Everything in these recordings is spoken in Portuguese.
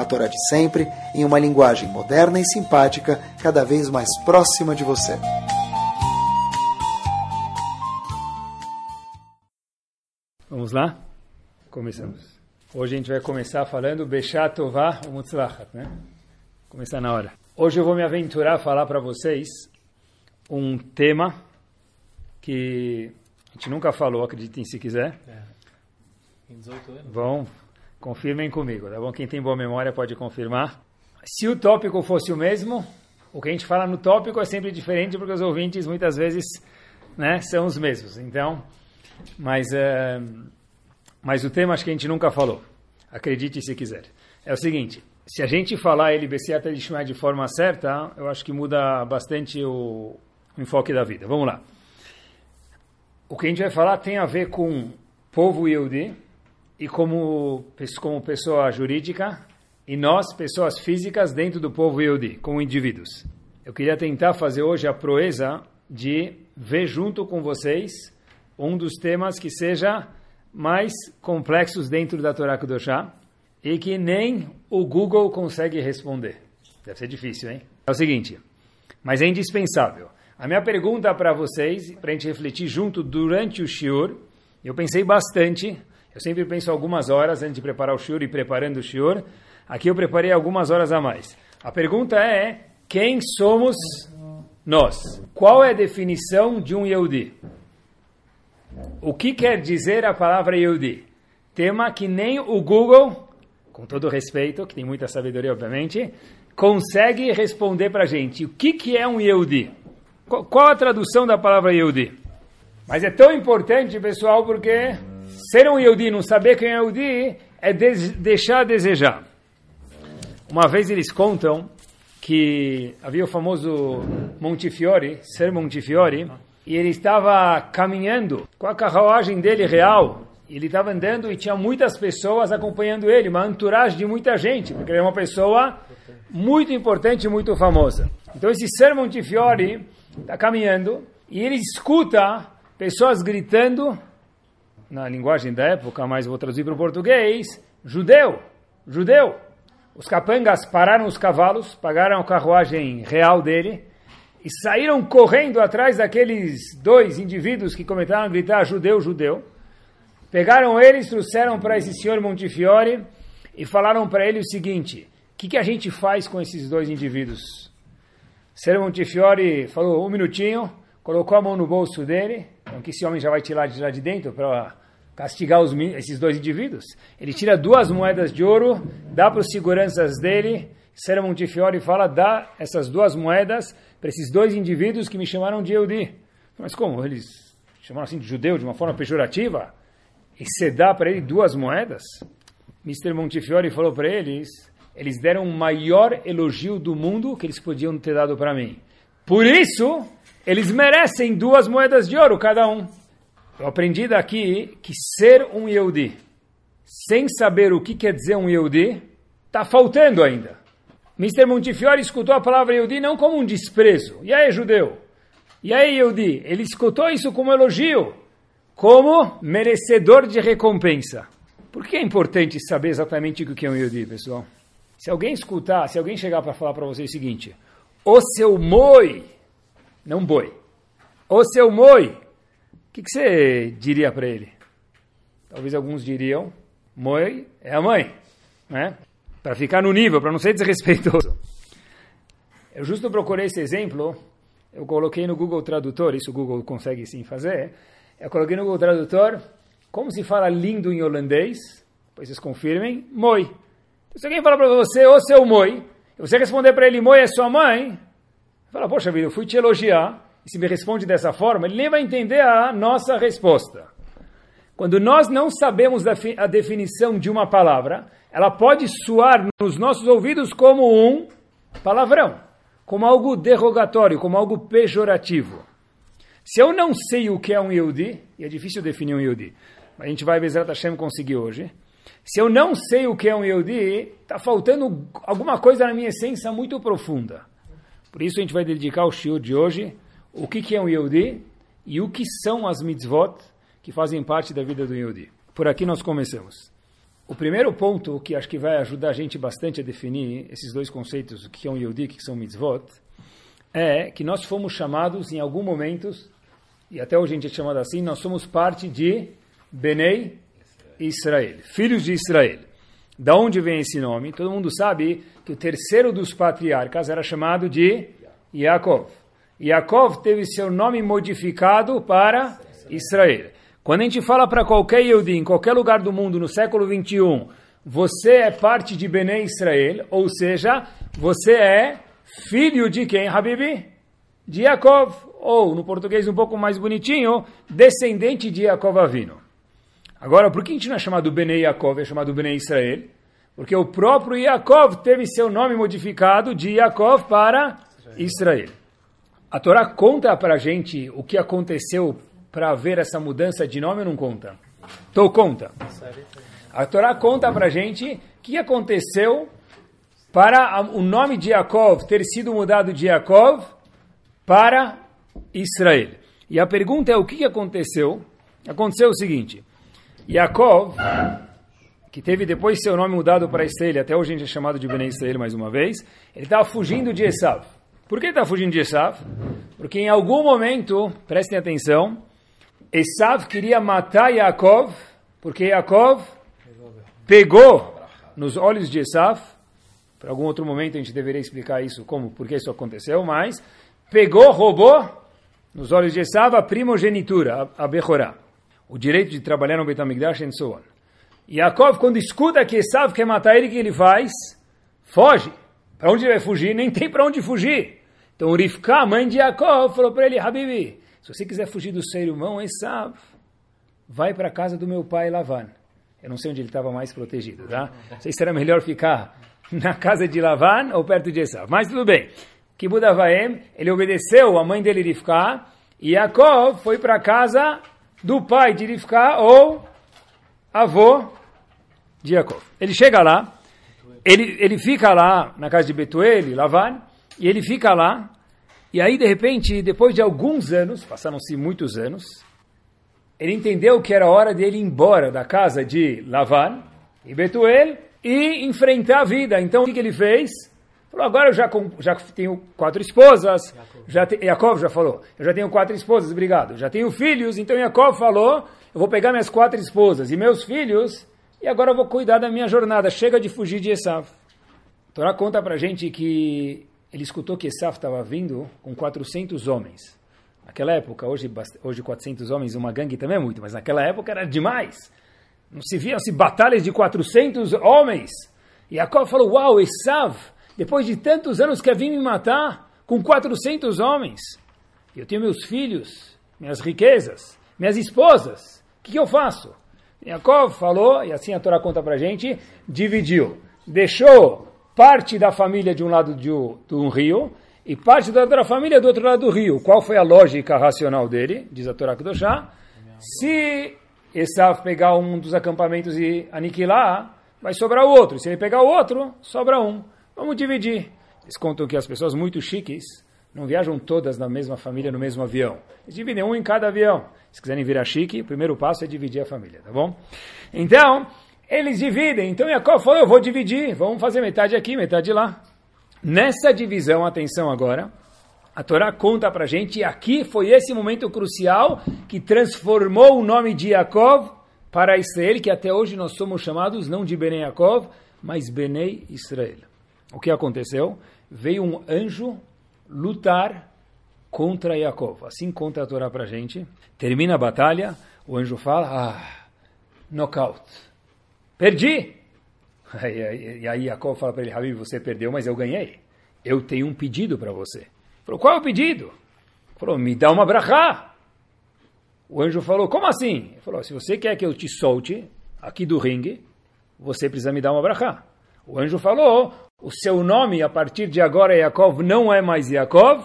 a Torá de sempre, em uma linguagem moderna e simpática, cada vez mais próxima de você. Vamos lá? Começamos. Hoje a gente vai começar falando Beshat Tová Mutzlachat, né? Começar na hora. Hoje eu vou me aventurar a falar para vocês um tema que a gente nunca falou, acreditem se quiser. É. Em 18 anos. Vão, Confirmem comigo, tá bom? Quem tem boa memória pode confirmar. Se o tópico fosse o mesmo, o que a gente fala no tópico é sempre diferente porque os ouvintes muitas vezes né, são os mesmos. Então, mas, é, mas o tema acho que a gente nunca falou. Acredite se quiser. É o seguinte, se a gente falar LBC até de forma certa, eu acho que muda bastante o, o enfoque da vida. Vamos lá. O que a gente vai falar tem a ver com povo Yehudi, e como, como pessoa jurídica, e nós, pessoas físicas, dentro do povo Yehudi, como indivíduos. Eu queria tentar fazer hoje a proeza de ver junto com vocês um dos temas que seja mais complexos dentro da Torá Kudoshá e que nem o Google consegue responder. Deve ser difícil, hein? É o seguinte, mas é indispensável. A minha pergunta para vocês, para a gente refletir junto durante o shiur, eu pensei bastante eu sempre penso algumas horas antes de preparar o shiur e preparando o shiur. Aqui eu preparei algumas horas a mais. A pergunta é, quem somos nós? Qual é a definição de um Yehudi? O que quer dizer a palavra Yehudi? Tema que nem o Google, com todo respeito, que tem muita sabedoria obviamente, consegue responder para a gente. O que, que é um Yehudi? Qual a tradução da palavra Yehudi? Mas é tão importante, pessoal, porque Ser um Yehudi, não saber quem é Yehudi, é deixar a desejar. Uma vez eles contam que havia o famoso Montefiore, Ser Montefiore, e ele estava caminhando com a carruagem dele real. Ele estava andando e tinha muitas pessoas acompanhando ele, uma entourage de muita gente, porque ele é uma pessoa muito importante e muito famosa. Então esse Ser Montefiore está caminhando e ele escuta pessoas gritando na linguagem da época, mas vou traduzir para o português, judeu, judeu. Os capangas pararam os cavalos, pagaram a carruagem real dele e saíram correndo atrás daqueles dois indivíduos que começaram a gritar judeu, judeu. Pegaram eles, trouxeram para esse senhor Montefiore e falaram para ele o seguinte: o que, que a gente faz com esses dois indivíduos? Senhor Montefiore falou um minutinho, colocou a mão no bolso dele, então que esse homem já vai tirar de lá de dentro para castigar os, esses dois indivíduos. Ele tira duas moedas de ouro, dá para os seguranças dele, Sera Montefiore fala, dá essas duas moedas para esses dois indivíduos que me chamaram de Eudi. Mas como? Eles chamaram assim de judeu de uma forma pejorativa? E você dá para ele duas moedas? Mr. Montefiore falou para eles, eles deram o maior elogio do mundo que eles podiam ter dado para mim. Por isso, eles merecem duas moedas de ouro cada um. Eu aprendi daqui que ser um Yehudi, sem saber o que quer dizer um Yehudi, está faltando ainda. Mr. Montefiore escutou a palavra Yehudi não como um desprezo. E aí, judeu? E aí, Yehudi? Ele escutou isso como elogio, como merecedor de recompensa. Por que é importante saber exatamente o que é um Yehudi, pessoal? Se alguém escutar, se alguém chegar para falar para você o seguinte, o seu moi, não boi, o seu moi, o que, que, você diria para ele? Talvez alguns diriam, mãe é a mãe, né? Para ficar no nível, para não ser desrespeitoso. Eu justo procurei esse exemplo, eu coloquei no Google Tradutor, isso o Google consegue sim fazer, eu coloquei no Google Tradutor, como se fala lindo em holandês, depois vocês confirmem, moi. Então, se alguém falar para você, ô seu moi, e você responder para ele, moi é sua mãe, fala, poxa vida, eu fui te elogiar, e se me responde dessa forma, ele nem vai entender a nossa resposta. Quando nós não sabemos a definição de uma palavra, ela pode soar nos nossos ouvidos como um palavrão. como algo derrogatório, como algo pejorativo. Se eu não sei o que é um Yehudi, e é difícil definir um Yehudi, mas a gente vai, Bezerra Hashem, conseguir hoje. Se eu não sei o que é um Yehudi, está faltando alguma coisa na minha essência muito profunda. Por isso a gente vai dedicar o shiur de hoje, o que, é um Yehudi e o que são as mitzvot que fazem parte da vida do Yehudi. Por aqui nós começamos. O primeiro ponto que acho que vai ajudar a gente bastante a definir esses dois conceitos, o que é um Yehudi e o que são mitzvot, é que nós fomos chamados em algum momento, e até hoje a gente é chamado assim, nós somos parte de Benei Israel, filhos de Israel. Da onde vem esse nome? Todo mundo sabe que o terceiro dos patriarcas era chamado de Yaakov. Yaakov teve seu nome modificado para Israel. Quando a gente fala para qualquer Yehudi, em qualquer lugar do mundo, no século 21, você é parte de Bené Israel, ou seja, você é filho de quem, Habibi? De Yaakov, ou, no português um pouco mais bonitinho, descendente de Yaakov Avino. Agora, por que a gente não é chamado Bené Yaakov, é chamado Bené Israel? Porque o próprio Yaakov teve seu nome modificado de Yaakov para Israel. A Torá conta para a gente o que aconteceu para ver essa mudança de nome ou não conta? Então conta. A Torá conta para a gente o que aconteceu para o nome de Yaakov ter sido mudado de Yaakov para Israel. E a pergunta é o que aconteceu? Aconteceu o seguinte, Yaakov, que teve depois seu nome mudado para Israel, até hoje a gente é chamado de Bnei Israel mais uma vez, ele estava fugindo de Esav. Por que está fugindo de Esav? Porque em algum momento, prestem atenção, Esav queria matar Yaakov, porque Yaakov pegou nos olhos de Esav, para algum outro momento a gente deveria explicar isso, como, por que isso aconteceu, mas pegou, roubou nos olhos de Esav a primogenitura, a, a Bechorá, o direito de trabalhar no Betamigdash e so on. Yaakov, quando escuta que Esav quer matar ele, o que ele faz? Foge. Para onde ele vai fugir? Nem tem para onde fugir. Então Rivka, mãe de Yaakov, falou para ele, Habibi, se você quiser fugir do seu irmão Esav, vai para a casa do meu pai Lavan. Eu não sei onde ele estava mais protegido, tá? Não sei se era melhor ficar na casa de Lavan ou perto de Esav. Mas tudo bem. Kibudavaem, ele obedeceu a mãe dele Rivka, e Yaakov foi para a casa do pai de Rivka, ou avô de Yaakov. Ele chega lá, ele, ele fica lá na casa de Betuel, Lavan, e ele fica lá, e aí de repente, depois de alguns anos, passaram-se muitos anos, ele entendeu que era hora dele ir embora da casa de Lavan e Betuel e enfrentar a vida. Então o que, que ele fez? Falou, agora eu já, já tenho quatro esposas, já te, Yaakov já falou, eu já tenho quatro esposas, obrigado, já tenho filhos, então Yaakov falou, eu vou pegar minhas quatro esposas e meus filhos, e agora eu vou cuidar da minha jornada, chega de fugir de Esav. Torá conta pra gente que ele escutou que Esaf estava vindo com 400 homens. Naquela época, hoje, hoje 400 homens, uma gangue também é muito, mas naquela época era demais. Não se viam-se batalhas de 400 homens. E Jacob falou, uau, Esav, depois de tantos anos quer vir me matar com 400 homens. Eu tenho meus filhos, minhas riquezas, minhas esposas. O que, que eu faço? Jacob falou, e assim a Torá conta para gente, dividiu. Deixou parte da família de um lado de um rio e parte da outra família do outro lado do rio. Qual foi a lógica racional dele? Diz a Torá Kedoshá. Se Esav pegar um dos acampamentos e aniquilar, vai sobrar o outro. Se ele pegar o outro, sobra um. Vamos dividir. Eles contam que as pessoas muito chiques não viajam todas na mesma família, no mesmo avião. Eles dividem um em cada avião. Se quiserem virar chique, o primeiro passo é dividir a família, tá bom? Então, eles dividem. Então Jacob falou, eu vou dividir, vamos fazer metade aqui, metade lá. Nessa divisão, atenção agora, a Torá conta para gente, aqui foi esse momento crucial que transformou o nome de Jacob para Israel, que até hoje nós somos chamados não de Benei Jacob, mas Benei Israel. O que aconteceu? Veio um anjo lutar contra Jacob. Assim conta a Torá para gente. Termina a batalha, o anjo fala, ah, knockout Perdi! E aí Jacob fala para ele, Habib, você perdeu, mas eu ganhei. Eu tenho um pedido para você. Ele falou, qual é o pedido? Ele falou, me dá uma brachá. O anjo falou, como assim? Ele falou, se você quer que eu te solte aqui do ringue, você precisa me dar uma brachá. O anjo falou, o seu nome a partir de agora, Yaakov, não é mais Yaakov,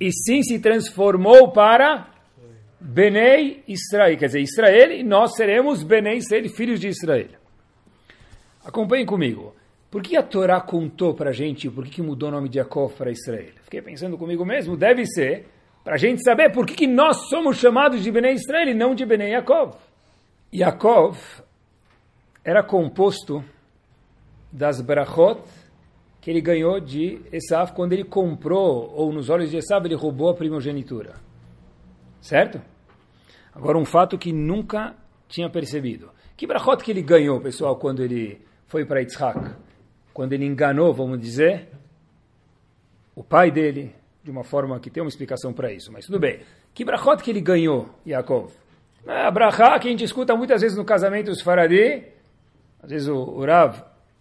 e sim se transformou para Benei Israel, quer dizer, Israel, e nós seremos Benei Israel, filhos de Israel. Acompanhem comigo. Por que a Torá contou para a gente por que, que mudou o nome de Yaakov para Israel? Fiquei pensando comigo mesmo, deve ser para a gente saber por que, que nós somos chamados de Benei Israel e não de Benei Yaakov. Yaakov era composto das brachot que ele ganhou de Esav quando ele comprou, ou nos olhos de Esav, ele roubou a primogenitura. Certo? Agora, um fato que nunca tinha percebido. Que brachot que ele ganhou, pessoal, quando ele foi para Yitzhak? Quando ele enganou, vamos dizer, o pai dele, de uma forma que tem uma explicação para isso, mas tudo bem. Que brachot que ele ganhou, Yaakov? A brachá que a gente escuta muitas vezes no casamento dos faradi, às vezes o, o Rav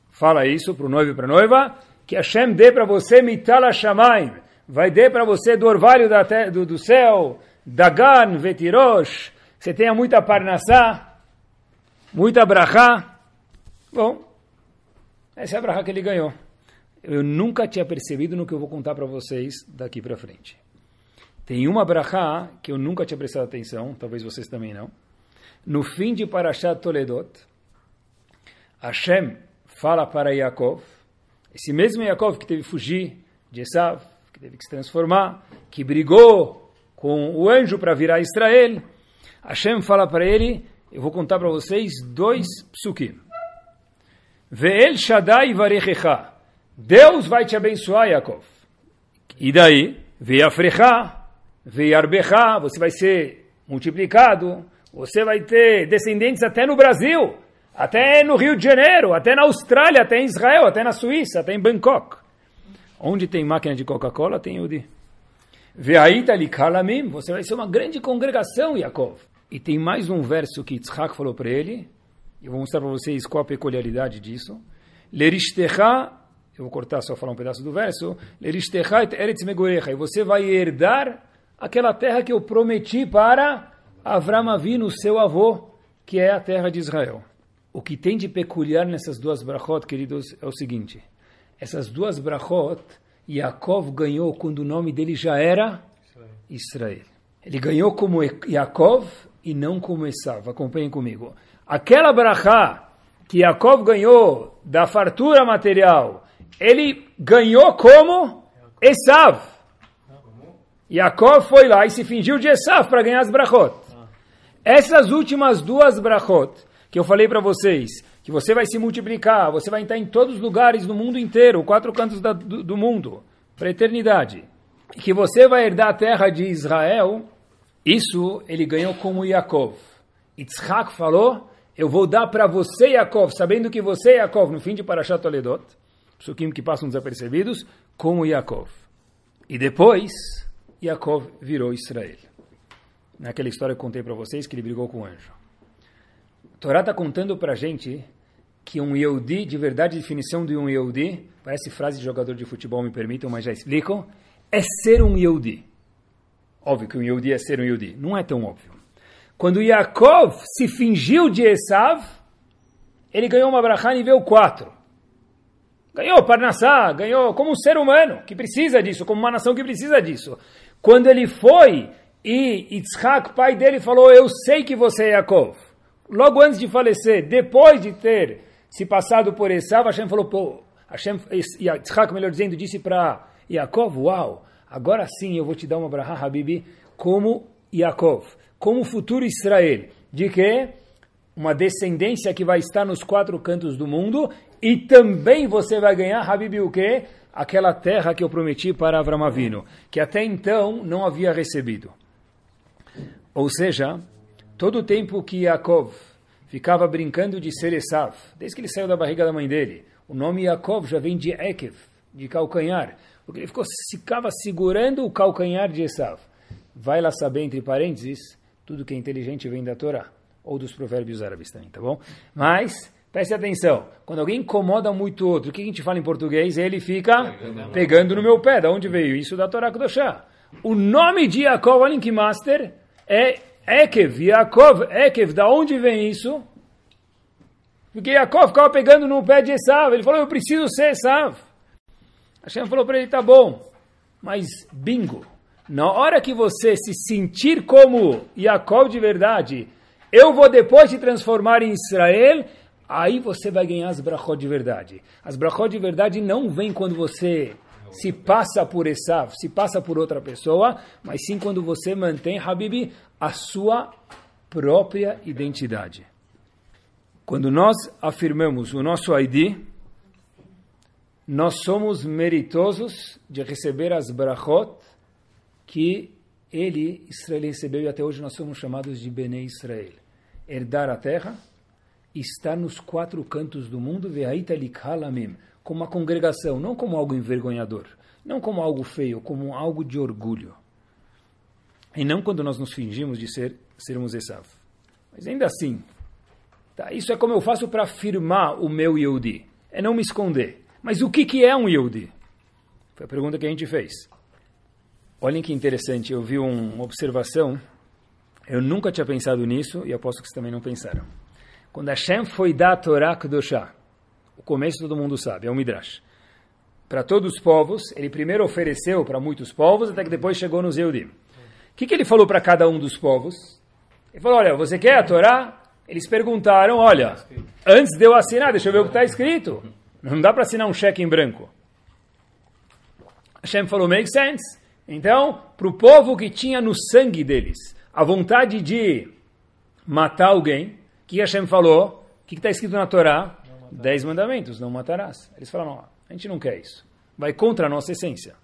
fala isso para o noivo e para a noiva, que Hashem dê para você mitala shamaim, vai dar para você do orvalho da do, do céu, dagan, vetirosh, você tenha muita parnassá, muita brachá. Bom, essa é a brachá que ele ganhou. Eu nunca tinha percebido no que eu vou contar para vocês daqui para frente. Tem uma brachá que eu nunca tinha prestado atenção, talvez vocês também não. No fim de Parashat Toledot, Hashem fala para Yaakov, esse mesmo Yaakov que teve que fugir de Esav, que teve que se transformar, que brigou com o anjo para virar Israel, Hashem fala para ele, eu vou contar para vocês dois psukim. Ve'el Shaddai varechecha. Deus vai te abençoar, Yaakov. E daí, ve'afrecha, ve'arbecha, você vai ser multiplicado, você vai ter descendentes até no Brasil, até no Rio de Janeiro, até na Austrália, até em Israel, até na Suíça, até em Bangkok. Onde tem máquina de Coca-Cola, tem li kalamim, você vai ser uma grande congregação, Yaakov. E tem mais um verso que Yitzhak falou para ele, eu vou mostrar para vocês qual a peculiaridade disso. Lerishterá, eu vou cortar só falar um pedaço do verso, Lerishterá et eretz megorecha, e você vai herdar aquela terra que eu prometi para Avram Avinu, seu avô, que é a terra de Israel. O que tem de peculiar nessas duas brachot, queridos, é o seguinte. Essas duas brachot, Yaakov ganhou quando o nome dele já era Israel. Ele ganhou como Yaakov e não como Esav. Acompanhem comigo. Aquela brachá que Yaakov ganhou da fartura material, ele ganhou como Esav. Yaakov foi lá e se fingiu de Esav para ganhar as brachot. Essas últimas duas brachot, que eu falei para vocês, que você vai se multiplicar, você vai estar em todos os lugares do mundo inteiro, quatro cantos da, do, do, mundo, para a eternidade, e que você vai herdar a terra de Israel, isso ele ganhou como Yaakov. Yitzhak falou, eu vou dar para você, Yaakov, sabendo que você, Yaakov, no fim de Parashat Toledot, psukim que passam desapercebidos, como Yaakov. E depois, Yaakov virou Israel. Naquela história que eu contei para vocês, que ele brigou com o anjo. Torá está contando para a gente que um Yehudi, de verdade, definição de um Yehudi, parece frase de jogador de futebol, me permitam, mas já explico, é ser um Yehudi. Óbvio que um Yehudi é ser um Yehudi. Não é tão óbvio. Quando Yaakov se fingiu de Esav, ele ganhou uma brachá nível 4. Ganhou Parnassá, ganhou como um ser humano que precisa disso, como uma nação que precisa disso. Quando ele foi e Yitzhak, pai dele, falou, eu sei que você é Yaakov logo antes de falecer, depois de ter se passado por Esav, Hashem falou, pô, Hashem, Yitzhak, melhor dizendo, disse para Yaakov, uau, agora sim eu vou te dar uma braha, Habibi, como Yaakov, como futuro Israel, de que uma descendência que vai estar nos quatro cantos do mundo e também você vai ganhar, Habibi, o quê? Aquela terra que eu prometi para Avram Avinu, que até então não havia recebido. Ou seja, Todo o tempo que Yaakov ficava brincando de ser Esav, desde que ele saiu da barriga da mãe dele, o nome Yaakov já vem de Ekev, de calcanhar, porque ele ficou, ficava segurando o calcanhar de Esav. Vai lá saber, entre parênteses, tudo que é inteligente vem da Torá, ou dos provérbios árabes também, tá bom? Mas, preste atenção, quando alguém incomoda muito outro, o que a gente fala em português? Ele fica pegando no meu pé. Da onde veio isso? Da Torá Kudoshá. O nome de Yaakov, que master, é Ekev, Yaakov, Ekev, da onde vem isso? Porque Yaakov ficava pegando no pé de Esav. Ele falou, eu preciso ser Esav. Hashem falou para ele, tá bom, mas bingo. Na hora que você se sentir como Yaakov de verdade, eu vou depois te transformar em Israel, aí você vai ganhar as brachot de verdade. As brachot de verdade não vêm quando você se passa por Esav, se passa por outra pessoa, mas sim quando você mantém, Habibi, a sua própria identidade. Quando nós afirmamos o nosso ID, nós somos meritosos de receber as brachot que ele, Israel, recebeu e até hoje nós somos chamados de Bnei Israel. Herdar a terra, estar nos quatro cantos do mundo, como uma congregação, não como algo envergonhador, não como algo feio, como algo de orgulho. E não quando nós nos fingimos de ser sermos Esav. Mas ainda assim, tá, isso é como eu faço para afirmar o meu Yehudi, é não me esconder. Mas o que, que é um Yehudi? Foi a pergunta que a gente fez. Olhem que interessante, eu vi um, uma observação, eu nunca tinha pensado nisso e aposto que vocês também não pensaram. Quando Hashem foi dar a Torá Kedoshá, o começo todo mundo sabe, é o Midrash. Para todos os povos, ele primeiro ofereceu para muitos povos, até que depois chegou nos Eudim. O que, que ele falou para cada um dos povos? Ele falou, olha, você quer a Torá? Eles perguntaram, olha, antes de eu assinar, deixa eu ver o que está escrito. Não dá para assinar um cheque em branco. Hashem falou, make sense. Então, para o povo que tinha no sangue deles a vontade de matar alguém, o que Hashem falou? O que está escrito na Torá? Dez mandamentos, não matarás. Eles falaram, a gente não quer isso. Vai contra a nossa essência.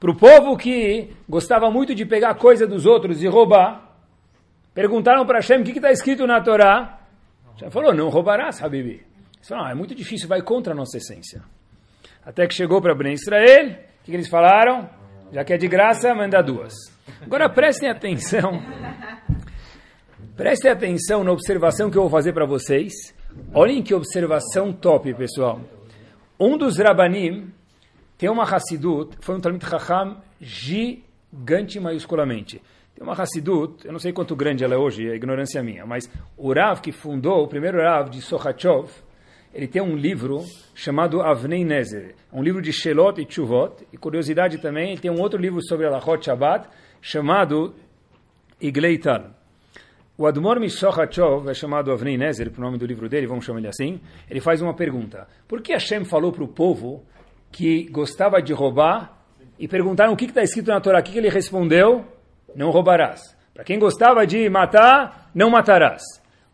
Para o povo que gostava muito de pegar coisa dos outros e roubar, perguntaram para Hashem o que está escrito na Torá. Hashem falou, não roubarás, Habibi. Eles falaram, ah, é muito difícil, vai contra a nossa essência. Até que chegou para Ben Israel, o que eles falaram? Já que é de graça, manda duas. Agora prestem atenção. Prestem atenção na observação que eu vou fazer para vocês. Olhem que observação top, pessoal. Um dos Rabanim tem uma Hassidut, foi um Talmud Chacham gigante maiusculamente. Tem uma Hassidut, eu não sei quanto grande ela é hoje, é ignorância minha, mas o Rav que fundou, o primeiro Rav de Sochachov, ele tem um livro chamado Avnei Nezer, um livro de Shelot e Chuvot, e curiosidade também, tem um outro livro sobre Alachot Shabbat, chamado Igleital. O Admor Mishochachov é chamado Avnei Nezer, por nome do livro dele, vamos chamar ele assim, ele faz uma pergunta. Por que Hashem falou para o povo que gostava de roubar e perguntaram o que está escrito na Torá? O que ele respondeu? Não roubarás. Para quem gostava de matar, não matarás.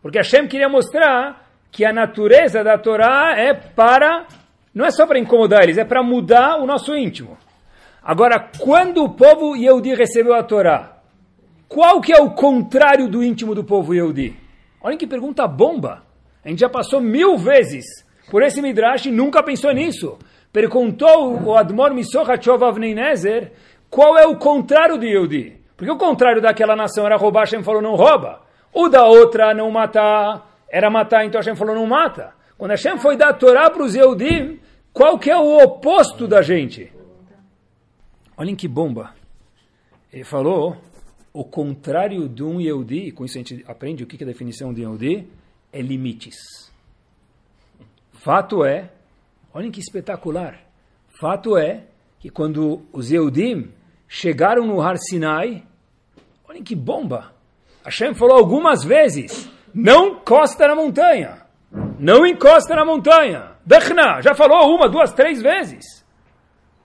Porque Hashem queria mostrar que a natureza da Torá é para, não é só para incomodar eles, é para mudar o nosso íntimo. Agora, quando o povo Yehudi recebeu a Torá, qual que é o contrário do íntimo do povo Yehudi? Olhem que pergunta bomba. A gente já passou mil vezes por esse Midrash e nunca pensou nisso. Perguntou o Admor Misochachov Avneinezer qual é o contrário de Yehudi. Porque o contrário daquela nação era roubar, Hashem falou não rouba. O da outra não matar, era matar, então Hashem falou, não mata. Quando Hashem foi dar a Torá para os Yehudim, qual que é o oposto da gente? Olhem que bomba. Ele falou, o contrário de um Yehudi, com isso a gente aprende o que é a definição de Yehudi, é limites. Fato é, olhem que espetacular, fato é que quando os Yehudim chegaram no Har Sinai, olhem que bomba, Hashem falou algumas vezes, não encosta na montanha. Não encosta na montanha. Dechna, já falou uma, duas, três vezes.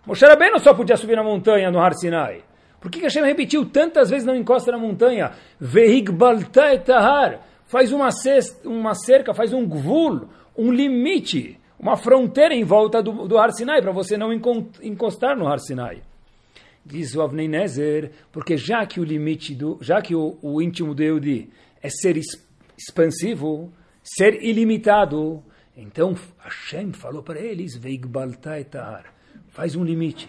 Moshe Rabbeinu só podia subir na montanha no Har Sinai. Por que Hashem repetiu tantas vezes não encosta na montanha? Etahar. Faz uma, cesta, uma cerca, faz um gvul, um limite, uma fronteira em volta do, do Har Sinai, para você não encostar no Har Sinai. Diz o Avnei Nezer, porque já que o limite, do, já que o, o íntimo do Eudi é ser expansivo, ser ilimitado. Então Hashem falou para eles, faz um limite.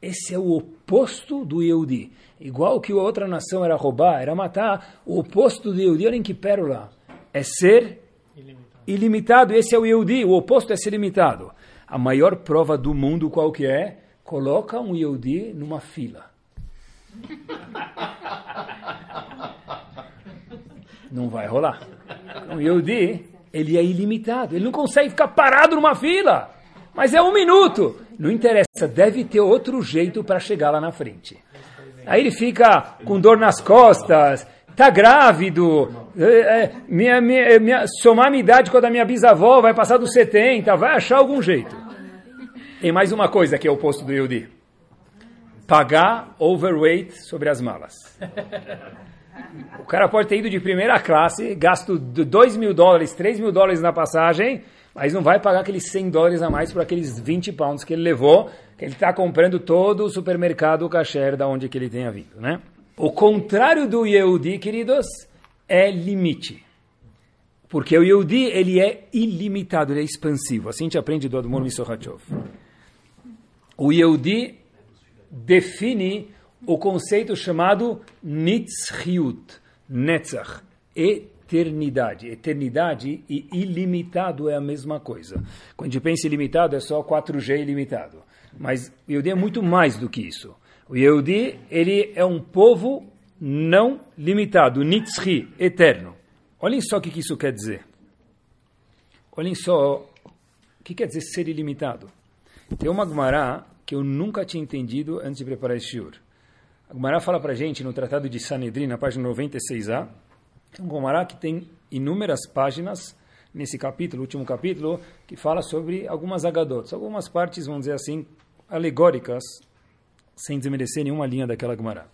Esse é o oposto do Yehudi. Igual que a outra nação era roubar, era matar, o oposto do Yehudi, olhem que pérola, é ser ilimitado. ilimitado. Esse é o Yehudi, o oposto é ser limitado. A maior prova do mundo qual que é? Coloca um Yehudi numa fila. Não vai rolar. Um Yehudi ele é ilimitado. Ele não consegue ficar parado numa fila. Mas é um minuto. Não interessa, deve ter outro jeito para chegar lá na frente. Aí ele fica com dor nas costas, tá grávido, é, é, minha, minha, minha, somar a minha idade com a da minha bisavó, vai passar dos 70, vai achar algum jeito. Tem mais uma coisa que é o oposto do Yudi. Pagar overweight sobre as malas. O cara pode ter ido de primeira classe, gasto 2 mil dólares, 3 mil dólares na passagem, mas não vai pagar aqueles 100 dólares a mais por aqueles 20 pounds que ele levou, que ele está comprando todo o supermercado kasher da onde que ele tenha vindo, né? O contrário do Yehudi, queridos, é limite. Porque o Yehudi, ele é ilimitado, ele é expansivo. Assim a gente aprende do Admor Misohachov. O Yehudi define o conceito chamado Nitzchiut, Netzach, eternidade. Eternidade e ilimitado é a mesma coisa. Quando a gente pensa ilimitado, é só 4G ilimitado. Mas o Yehudi é muito mais do que isso. O Yehudi, ele é um povo não limitado, Nitzchi, eterno. Olhem só o que isso quer dizer. Olhem só o que quer dizer ser ilimitado. Tem uma Gemara que eu nunca tinha entendido antes de preparar esse shiur. A Gemara fala para gente no Tratado de Sanedrin, na página 96a, é um Gemara que tem inúmeras páginas nesse capítulo, último capítulo, que fala sobre algumas agadotes, algumas partes, vamos dizer assim, alegóricas, sem desmerecer nenhuma linha daquela Gemara.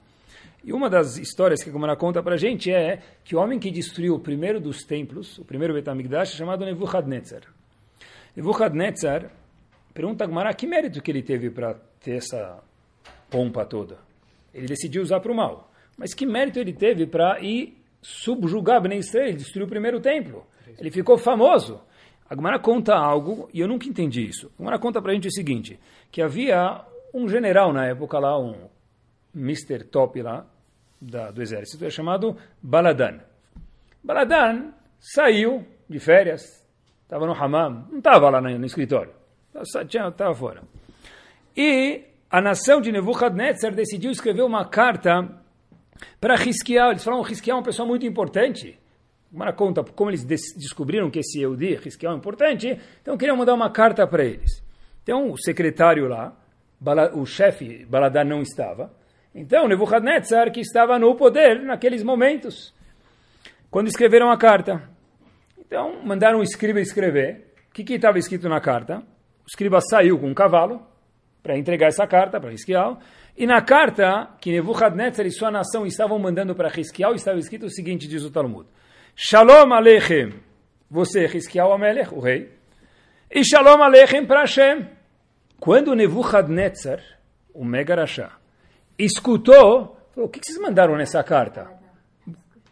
E uma das histórias que a Gemara conta para a gente é que o homem que destruiu o primeiro dos templos, o primeiro Betamigdash, é chamado Nebuchadnezzar. Nebuchadnezzar pergunta a Gemara que mérito que ele teve para ter essa pompa toda. Ele decidiu usar para o mal. Mas que mérito ele teve para ir subjugar Ben Israel, ele destruiu o primeiro templo. Ele ficou famoso. A Gemara conta algo, e eu nunca entendi isso. A Gemara conta para a gente o seguinte, que havia um general na época lá, um Mr. Top lá, da, do exército, é chamado Baladan. Baladan saiu de férias, estava no hammam, não estava lá no, no escritório, estava fora. E a nação de Nebuchadnezzar decidiu escrever uma carta para Risquial. Eles falaram, Risquial é uma pessoa muito importante. Mara conta como eles descobriram que esse Eudi, Risquial, é importante, então queriam mandar uma carta para eles. Então o secretário lá, o chefe Baladar não estava. Então Nebuchadnezzar, que estava no poder naqueles momentos, quando escreveram a carta. Então mandaram o escriba escrever. O que estava escrito na carta? O escriba saiu com um cavalo para entregar essa carta para Risquial. E na carta que Nebuchadnezzar e sua nação estavam mandando para Risquial, estava escrito o seguinte, diz o Talmud. Shalom Aleichem, você, Risquial Amelech, o rei, e Shalom Aleichem para Hashem. Quando Nebuchadnezzar, o Megarashá, escutou, falou, o que vocês mandaram nessa carta?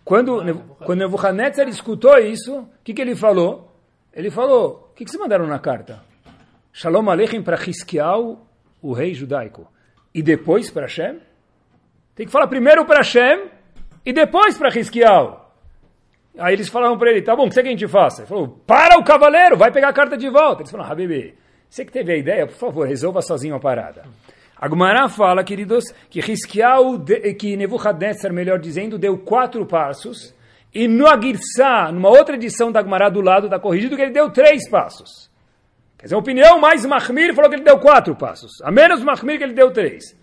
Quando, quando Nebuchadnezzar escutou isso, o que, que ele falou? Ele falou, o que, que vocês mandaram na carta? Shalom Aleichem para Risquial, o rei judaico. E depois para Hashem? Tem que falar primeiro para Hashem e depois para Risquial. Aí eles falaram para ele, tá bom, o que você que a gente faça? Ele falou, para o cavaleiro, vai pegar a carta de volta. Eles falaram, Habibi, você que teve a ideia, por favor, resolva sozinho a parada. A Gumará fala, queridos, que Risquial, que Nebuchadnezzar, melhor dizendo, deu quatro passos, e no Agirsá, numa outra edição da Gumará do lado, está corrigido que ele deu três passos. Quer dizer, a opinião mais Mahmir falou que ele deu quatro passos, a menos Mahmir que ele deu três.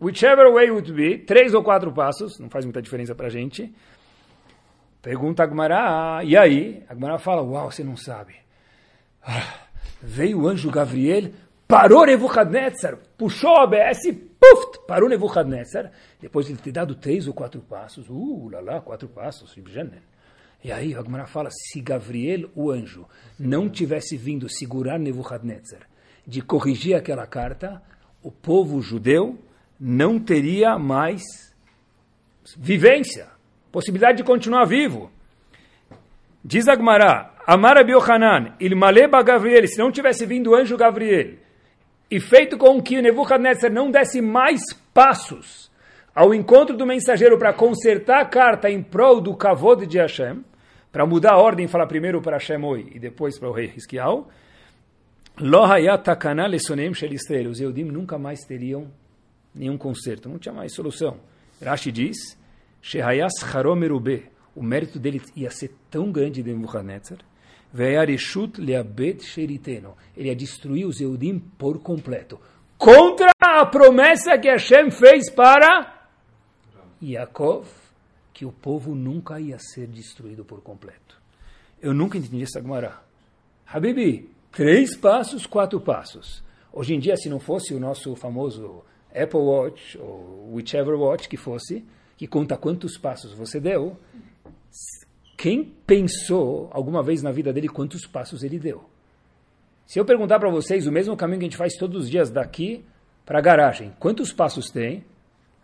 Whichever way would be, três ou quatro passos, não faz muita diferença para a gente, Pergunta a Agmará, e aí? A Agmará fala, uau, você não sabe. Ah, veio o anjo Gabriel, parou Nebuchadnezzar, puxou o ABS, puf, parou Nebuchadnezzar, depois de ele ter dado três ou quatro passos, uh, lá, lá, quatro passos, e aí a Agmará fala, se Gabriel, o anjo, não tivesse vindo segurar Nebuchadnezzar, de corrigir aquela carta, o povo judeu não teria mais vivência possibilidade de continuar vivo. Diz Agmará, Biohanan, Ilmaleba Gabriel, se não tivesse vindo o anjo Gabriel, e feito com que Nebuchadnezzar não desse mais passos ao encontro do mensageiro para consertar a carta em prol do kavod de Hashem, para mudar a ordem falar primeiro para Hashem Oi e depois para o rei Hiskial, os Eudim nunca mais teriam nenhum conserto, não tinha mais solução. Rashi diz, o mérito dele ia ser tão grande de Nebuchadnezzar. Ele ia destruir os Eudim por completo. Contra a promessa que Hashem fez para Yaakov, que o povo nunca ia ser destruído por completo. Eu nunca entendi essa Gemara. Habibi, três passos, quatro passos. Hoje em dia, se não fosse o nosso famoso Apple Watch, ou whichever watch que fosse, que conta quantos passos você deu, quem pensou alguma vez na vida dele quantos passos ele deu? Se eu perguntar para vocês o mesmo caminho que a gente faz todos os dias daqui para a garagem, quantos passos tem?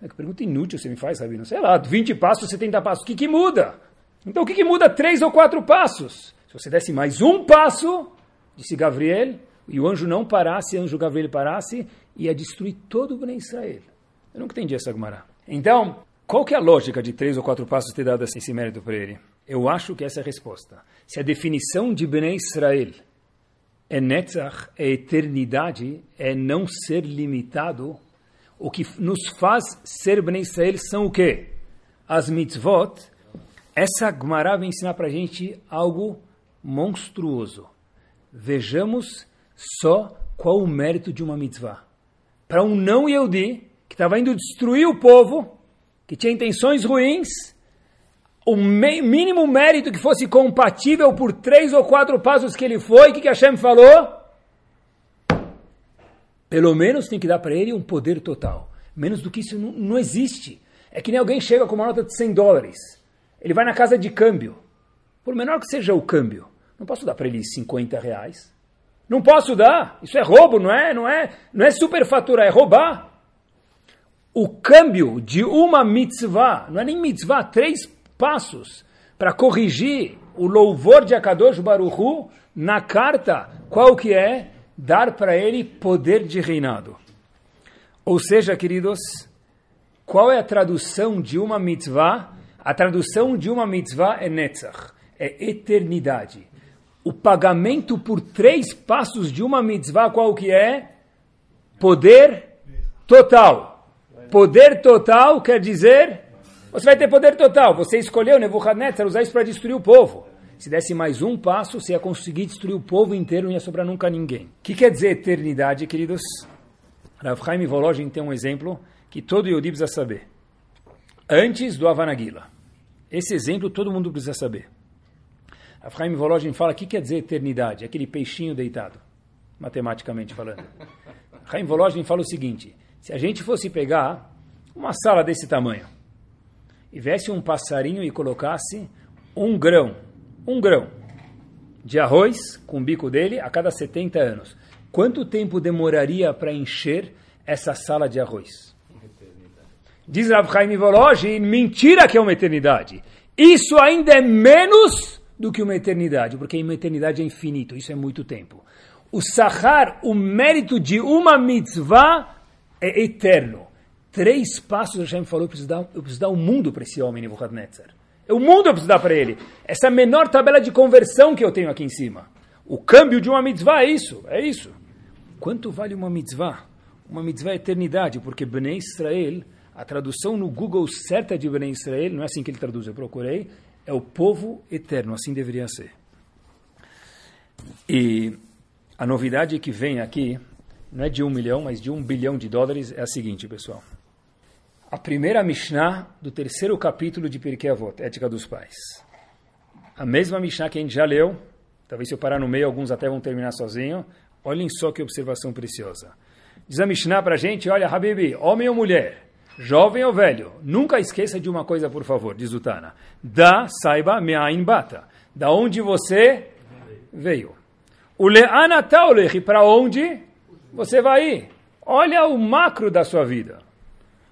É que pergunta inútil você me faz, Sabino. Sei lá, 20 passos, 70 passos. O que, que muda? Então o que, que muda três ou quatro passos? Se você desse mais um passo, disse Gabriel, e o anjo não parasse, o anjo Gabriel parasse, ia destruir todo o Bnei Israel. Eu nunca entendi essa Gemara. Então, qual que é a lógica de três ou quatro passos ter dado esse mérito para ele? Eu acho que essa é a resposta. Se a definição de Bnei Israel é Netzach, é eternidade, é não ser limitado, o que nos faz ser Bnei Israel são o quê? As mitzvot. Essa Gemara vai ensinar para a gente algo monstruoso. Vejamos só qual o mérito de uma mitzvah. Para um não Yehudi, que estava indo destruir o povo, que tinha intenções ruins, o mínimo mérito que fosse compatível por três ou quatro passos que ele foi, o que, que Hashem falou? Pelo menos tem que dar para ele um poder total. Menos do que isso não, não existe. É que nem alguém chega com uma nota de 100 dólares. Ele vai na casa de câmbio. Por menor que seja o câmbio, não posso dar para ele 50 reais. Não posso dar. Isso é roubo, não é? Não é, não é superfaturar, é roubar. O câmbio de uma mitzvah, não é nem mitzvah, três passos para corrigir o louvor de Akadosh Baruchu na carta, qual que é? Dar para ele poder de reinado. Ou seja, queridos, qual é a tradução de uma mitzvah? A tradução de uma mitzvah é netzach, é eternidade o pagamento por três passos de uma mitzvah, qual que é? Poder total. Poder total quer dizer, você vai ter poder total. Você escolheu Nebuchadnezzar usar isso para destruir o povo. Se desse mais um passo, você ia conseguir destruir o povo inteiro, não ia sobrar nunca ninguém. O que quer dizer eternidade, queridos? Rav Volozhin tem um exemplo que todo Yodi precisa saber. Antes do Avanagila. Esse exemplo todo mundo precisa saber. Chaim Volozhin fala, o que quer dizer eternidade? Aquele peixinho deitado, matematicamente falando. Chaim Volozhin fala o seguinte, se a gente fosse pegar uma sala desse tamanho, e viesse um passarinho e colocasse um grão, um grão de arroz com o bico dele a cada 70 anos, quanto tempo demoraria para encher essa sala de arroz? Diz Rav Chaim Volozhin, mentira que é uma eternidade. Isso ainda é menos do que uma eternidade, porque uma eternidade é infinito, isso é muito tempo. O sahar, o mérito de uma mitzvah é eterno. Três passos Hashem falou, eu preciso dar, eu preciso dar o mundo para esse homem, Nebuchadnezzar. O mundo eu preciso dar para ele. Essa menor tabela de conversão que eu tenho aqui em cima. O câmbio de uma mitzvah é isso, é isso. Quanto vale uma mitzvah? Uma mitzvah é eternidade, porque Bnei Israel, a tradução no Google certa de Bnei Israel, não é assim que ele traduz, eu procurei, é o povo eterno, assim deveria ser. E a novidade que vem aqui, não é de um milhão, mas de um bilhão de dólares, é a seguinte, pessoal. A primeira Mishnah do terceiro capítulo de Pirkei Avot, Ética dos Pais. A mesma Mishnah que a gente já leu, talvez se eu parar no meio, alguns até vão terminar sozinho. Olhem só que observação preciosa. Diz a Mishnah para a gente, olha, Habibi, homem ou mulher, Jovem ou velho, nunca esqueça de uma coisa, por favor, diz o Tana. Da, saiba, me'ain bata. Da onde você veio. O le'ana taulech, para onde você vai ir. Olha o macro da sua vida.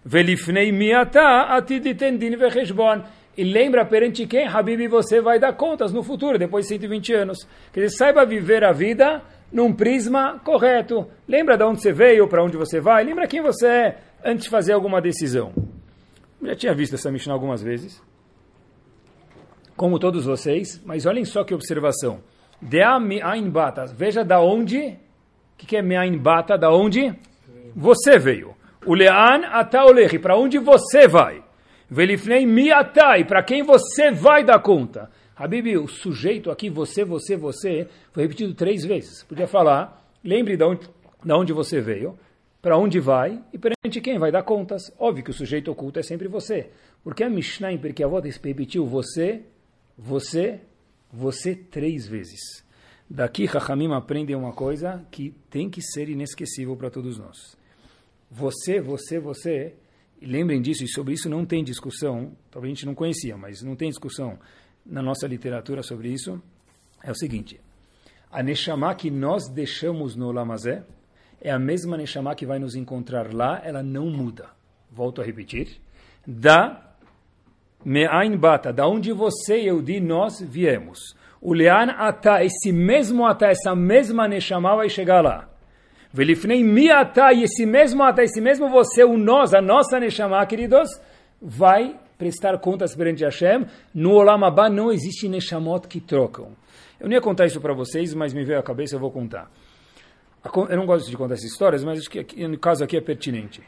Velifnei miata atiditendin vecheshbon. E lembra perante quem, Habib, você vai dar contas no futuro, depois de 120 anos. Quer dizer, saiba viver a vida num prisma correto. Lembra de onde você veio, para onde você vai, lembra quem você é antes de fazer alguma decisão. Já tinha visto essa Mishnah algumas vezes, como todos vocês, mas olhem só que observação. Veja da onde, o que, que é me'ain bata? Da onde você veio. O le'an ataolechi, para onde você vai. Velifnei miatai, para quem você vai dar conta. Habib, o sujeito aqui, você, você, você, foi repetido três vezes. Podia falar, lembre de onde, de onde você veio, para onde vai e perante quem vai dar contas. Óbvio que o sujeito oculto é sempre você. Porque a Mishnah em Pirkei Avot repetiu você, você, você três vezes. Daqui, Chachamim aprendem uma coisa que tem que ser inesquecível para todos nós. Você, você, você, e lembrem disso, e sobre isso não tem discussão, talvez a gente não conhecia, mas não tem discussão na nossa literatura sobre isso, é o seguinte, a Neshama que nós deixamos no Lamazé é a mesma Neshama que vai nos encontrar lá, ela não muda. Volto a repetir. Da Me'ain Bata, da onde você e eu de nós viemos. O Lean Ata, esse mesmo Ata, essa mesma Neshama vai chegar lá. Velifnei Mi Ata, e esse mesmo Ata, esse mesmo você, o nós, a nossa Neshama, queridos, vai prestar contas perante Hashem. No Olam não existe Neshamot que trocam. Eu não ia contar isso para vocês, mas me veio à cabeça, eu vou contar. Eu não gosto de contar essas histórias, mas acho que no caso aqui é pertinente.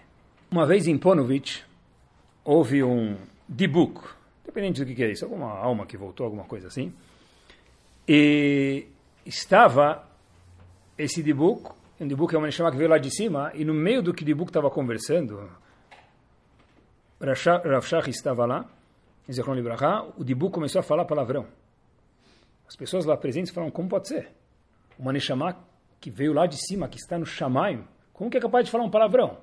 Uma vez em Ponovitch, houve um dibuk, independente do que é isso, alguma alma que voltou, alguma coisa assim. E estava esse dibuk, um dibuk é uma chama que veio lá de cima, e no meio do que o dibuk estava conversando, Rav Shach estava lá, Zechron Libraha, o dibuk começou a falar palavrão. As pessoas lá presentes falaram, como pode ser? Uma Neshama que veio lá de cima, que está no Shamaim, como que é capaz de falar um palavrão?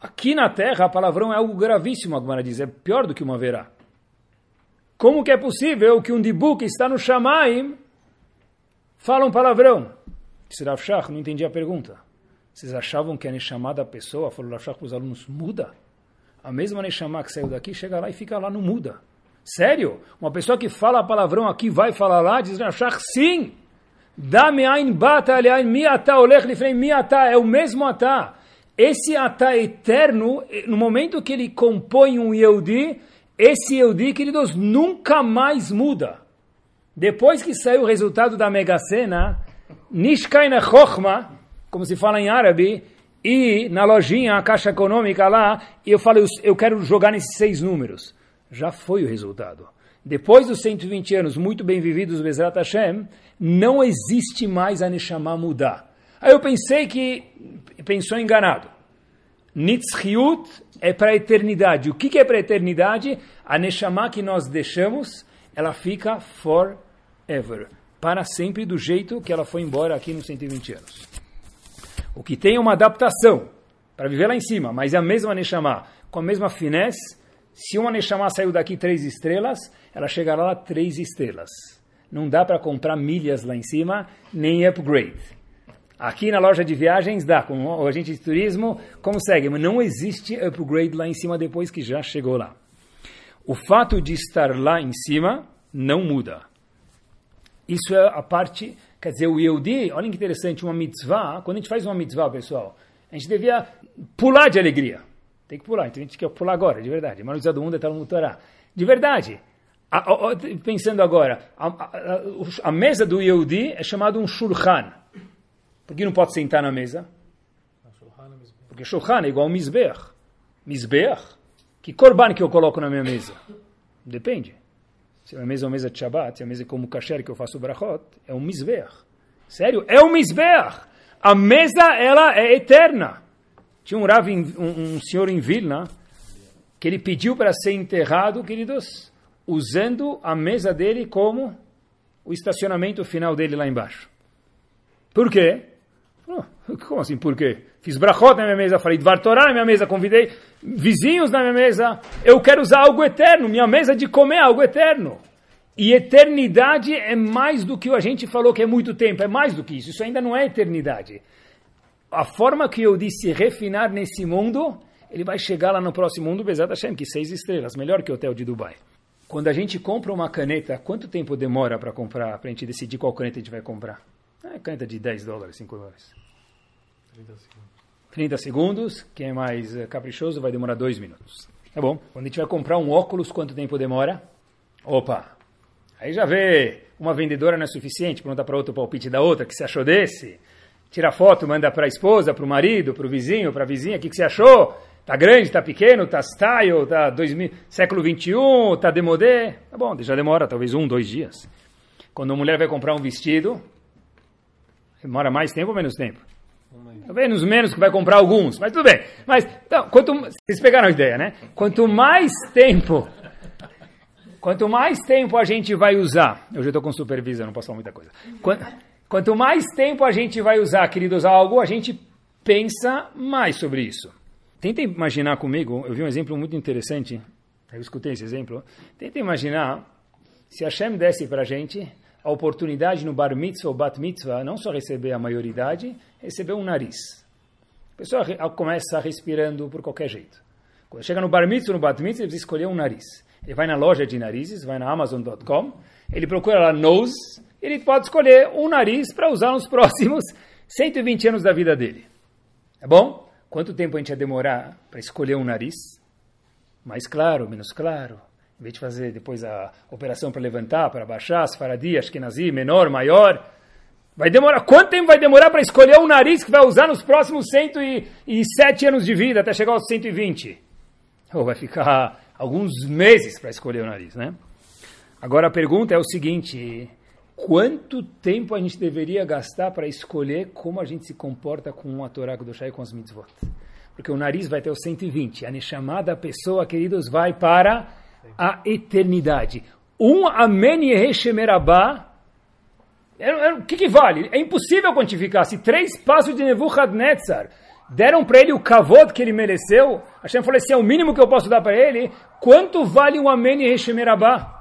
Aqui na terra, palavrão é algo gravíssimo, a Gemara diz, é pior do que uma verá. Como que é possível que um dibu que está no Shamaim fala um palavrão? Disse Rav Shach, não entendi a pergunta. Vocês achavam que a Neshama da pessoa, falou Rav Shach para os alunos, muda? A mesma Neshama que saiu daqui, chega lá e fica lá, não muda. Sério? Uma pessoa que fala palavrão aqui vai falar lá, diz Rav Shach, sim! Dame ein bata aliain mi ata olech lifrei mi ata, é o mesmo ata. Esse ata eterno, no momento que ele compõe um Yehudi, esse Yehudi, queridos, nunca mais muda. Depois que saiu o resultado da Mega Sena, Nishkaina Chochma, como se fala em árabe, e na lojinha, a caixa econômica lá, eu falei, eu quero jogar nesses seis números. Já foi o resultado. Depois dos 120 anos muito bem vividos, Bezrat Hashem, não existe mais a Neshama mudar. Aí eu pensei que, pensou enganado. Nitzchiut é para a eternidade. O que, que é para a eternidade? A Neshama que nós deixamos, ela fica forever. Para sempre do jeito que ela foi embora aqui nos 120 anos. O que tem uma adaptação para viver lá em cima, mas é a mesma Neshama, com a mesma finesse, se uma Neshama saiu daqui três estrelas, ela chegará lá três estrelas. Não dá para comprar milhas lá em cima, nem upgrade. Aqui na loja de viagens dá, com o agente de turismo consegue, mas não existe upgrade lá em cima depois que já chegou lá. O fato de estar lá em cima não muda. Isso é a parte, quer dizer, o Yehudi, olha que interessante, uma mitzvah, quando a gente faz uma mitzvah, pessoal, a gente devia pular de alegria. Tem que pular, então a gente quer pular agora, de verdade. Manuza do mundo é tal Torá. De verdade. A, a, pensando agora, a, a, mesa do Yehudi é chamada um shulchan. Por que não pode sentar na mesa? Porque shulchan é igual ao misbeach. Misbeach? Que korban que eu coloco na minha mesa? Depende. Se a mesa é uma mesa de Shabbat, se a mesa é como kasher que eu faço brachot, é um misbeach. Sério? É um misbeach. A mesa, ela é eterna. Tinha um, Rav, um, um senhor em Vilna que ele pediu para ser enterrado, queridos, usando a mesa dele como o estacionamento final dele lá embaixo. Por quê? Como assim, por quê? Fiz brachot na minha mesa, falei Dvar Torah na minha mesa, convidei vizinhos na minha mesa. Eu quero usar algo eterno, minha mesa de comer é algo eterno. E eternidade é mais do que a gente falou que é muito tempo, é mais do que isso. Isso ainda não é eternidade a forma que eu disse refinar nesse mundo, ele vai chegar lá no próximo mundo, Bezat Hashem, que seis estrelas, melhor que o hotel de Dubai. Quando a gente compra uma caneta, quanto tempo demora para comprar, para a gente decidir qual caneta a gente vai comprar? É caneta de 10 dólares, 5 dólares. 30 segundos. 30 segundos, quem é mais eh, caprichoso vai demorar 2 minutos. Tá bom? Quando a gente vai comprar um óculos, quanto tempo demora? Opa! Aí já vê, uma vendedora não é suficiente, pergunta para outro palpite da outra, que se achou desse? tira foto, manda para a esposa, para o marido, para o vizinho, para a vizinha, o que, que você achou? Tá grande, tá pequeno, tá style, tá 2000, século 21, tá demodé. Tá bom, já demora talvez um, dois dias. Quando a mulher vai comprar um vestido, demora mais tempo ou menos tempo? Talvez menos que vai comprar alguns, mas tudo bem. Mas, então, quanto, vocês pegaram a ideia, né? Quanto mais tempo, quanto mais tempo a gente vai usar, eu já estou com supervisão, não posso falar muita coisa. Quanto, quanto mais tempo a gente vai usar, queridos, algo, a gente pensa mais sobre isso. Tenta imaginar comigo, eu vi um exemplo muito interessante, eu escutei esse exemplo. Tenta imaginar se Hashem desse para a gente a oportunidade no bar mitzvah ou bat mitzvah, não só receber a maioridade, receber um nariz. A pessoa começa respirando por qualquer jeito. Quando chega no bar mitzvah ou no bat mitzvah, ele precisa escolher um nariz. Ele vai na loja de narizes, vai na Amazon.com, ele procura lá nose, ele pode escolher um nariz para usar nos próximos 120 anos da vida dele. É bom? Quanto tempo a gente ia demorar para escolher um nariz? Mais claro, menos claro? Em vez de fazer depois a operação para levantar, para baixar, Sfaradi, Ashkenazi, menor, maior, vai demorar. Quanto tempo vai demorar para escolher um nariz que vai usar nos próximos 107 anos de vida, até chegar aos 120? Ou vai ficar alguns meses para escolher o nariz, né? Agora a pergunta é o seguinte: quanto tempo a gente deveria gastar para escolher como a gente se comporta com a Torá do Shai com os mitzvot. Porque o nariz vai ter o 120. A chamada pessoa, queridos, vai para a eternidade. Um Amen Yeheshemerabá. O que, que vale? É impossível quantificar. Se três passos de Nebuchadnezzar deram para ele o kavod que ele mereceu, Hashem falou: esse é o mínimo que eu posso dar para ele. Quanto vale um Amen Yeheshemerabá?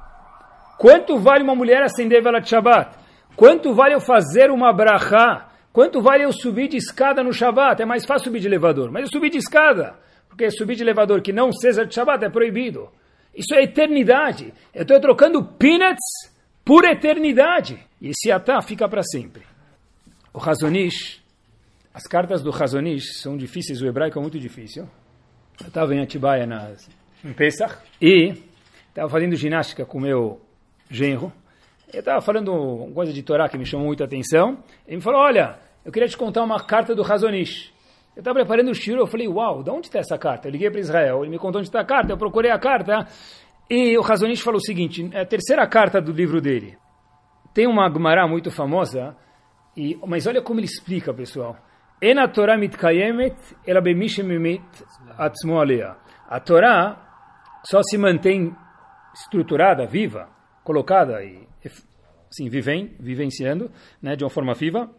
Quanto vale uma mulher acender vela de Shabbat? Quanto vale eu fazer uma brachá? Quanto vale eu subir de escada no Shabbat? É mais fácil subir de elevador. Mas eu subir de escada, porque subir de elevador que não seja de Shabbat é proibido. Isso é eternidade. Eu estou trocando peanuts por eternidade. E esse atá fica para sempre. O Razonish, as cartas do Razonish são difíceis, o hebraico é muito difícil. Eu estava em Atibaia nas, em Pesach e estava fazendo ginástica com meu genro. Eu estava falando uma coisa de Torá que me chamou muita atenção. Ele me falou, olha, eu queria te contar uma carta do Razonish. Eu estava preparando o shiro, eu falei, uau, de onde está essa carta? Eu liguei para Israel, ele me contou onde está a carta, eu procurei a carta, e o Razonish falou o seguinte, é a terceira carta do livro dele. Tem uma Gemara muito famosa, e, mas olha como ele explica, pessoal. Ena Torah mitkayemet ela bemishemimit atzmo. A Torá só se mantém estruturada, viva, colocada e assim, vivem, vivenciando, né, de uma forma viva,